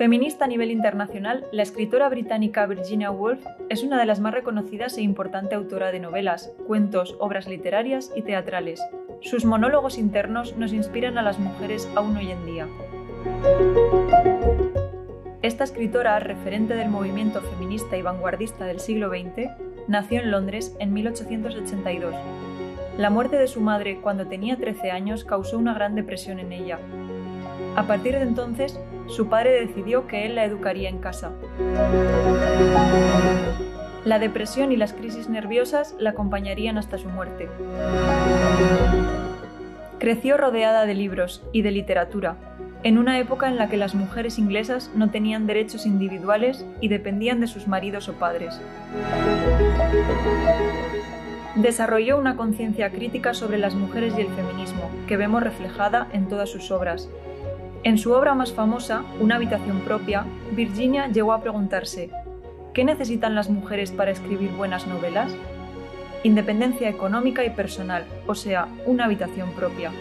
Feminista a nivel internacional, la escritora británica Virginia Woolf es una de las más reconocidas e importante autora de novelas, cuentos, obras literarias y teatrales. Sus monólogos internos nos inspiran a las mujeres aún hoy en día. Esta escritora, referente del movimiento feminista y vanguardista del siglo XX, nació en Londres en 1882. La muerte de su madre cuando tenía 13 años causó una gran depresión en ella. A partir de entonces, su padre decidió que él la educaría en casa. La depresión y las crisis nerviosas la acompañarían hasta su muerte. Creció rodeada de libros y de literatura, en una época en la que las mujeres inglesas no tenían derechos individuales y dependían de sus maridos o padres. Desarrolló una conciencia crítica sobre las mujeres y el feminismo, que vemos reflejada en todas sus obras, en su obra más famosa, Una habitación propia, Virginia llegó a preguntarse, ¿qué necesitan las mujeres para escribir buenas novelas? Independencia económica y personal, o sea, una habitación propia.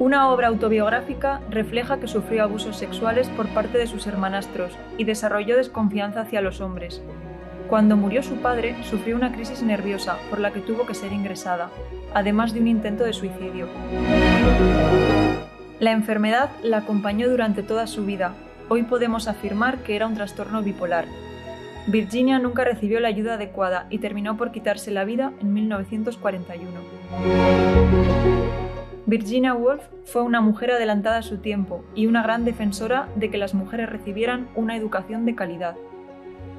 Una obra autobiográfica refleja que sufrió abusos sexuales por parte de sus hermanastros y desarrolló desconfianza hacia los hombres. Cuando murió su padre, sufrió una crisis nerviosa por la que tuvo que ser ingresada, además de un intento de suicidio. La enfermedad la acompañó durante toda su vida. Hoy podemos afirmar que era un trastorno bipolar. Virginia nunca recibió la ayuda adecuada y terminó por quitarse la vida en 1941. Virginia Woolf fue una mujer adelantada a su tiempo y una gran defensora de que las mujeres recibieran una educación de calidad.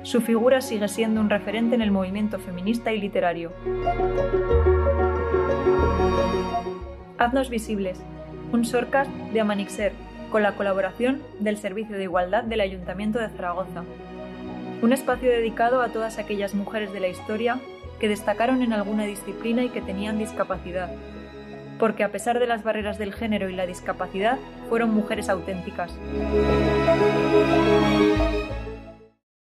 Su figura sigue siendo un referente en el movimiento feminista y literario. Haznos visibles, un shortcast de Amanixer, con la colaboración del Servicio de Igualdad del Ayuntamiento de Zaragoza. Un espacio dedicado a todas aquellas mujeres de la historia que destacaron en alguna disciplina y que tenían discapacidad, porque a pesar de las barreras del género y la discapacidad, fueron mujeres auténticas.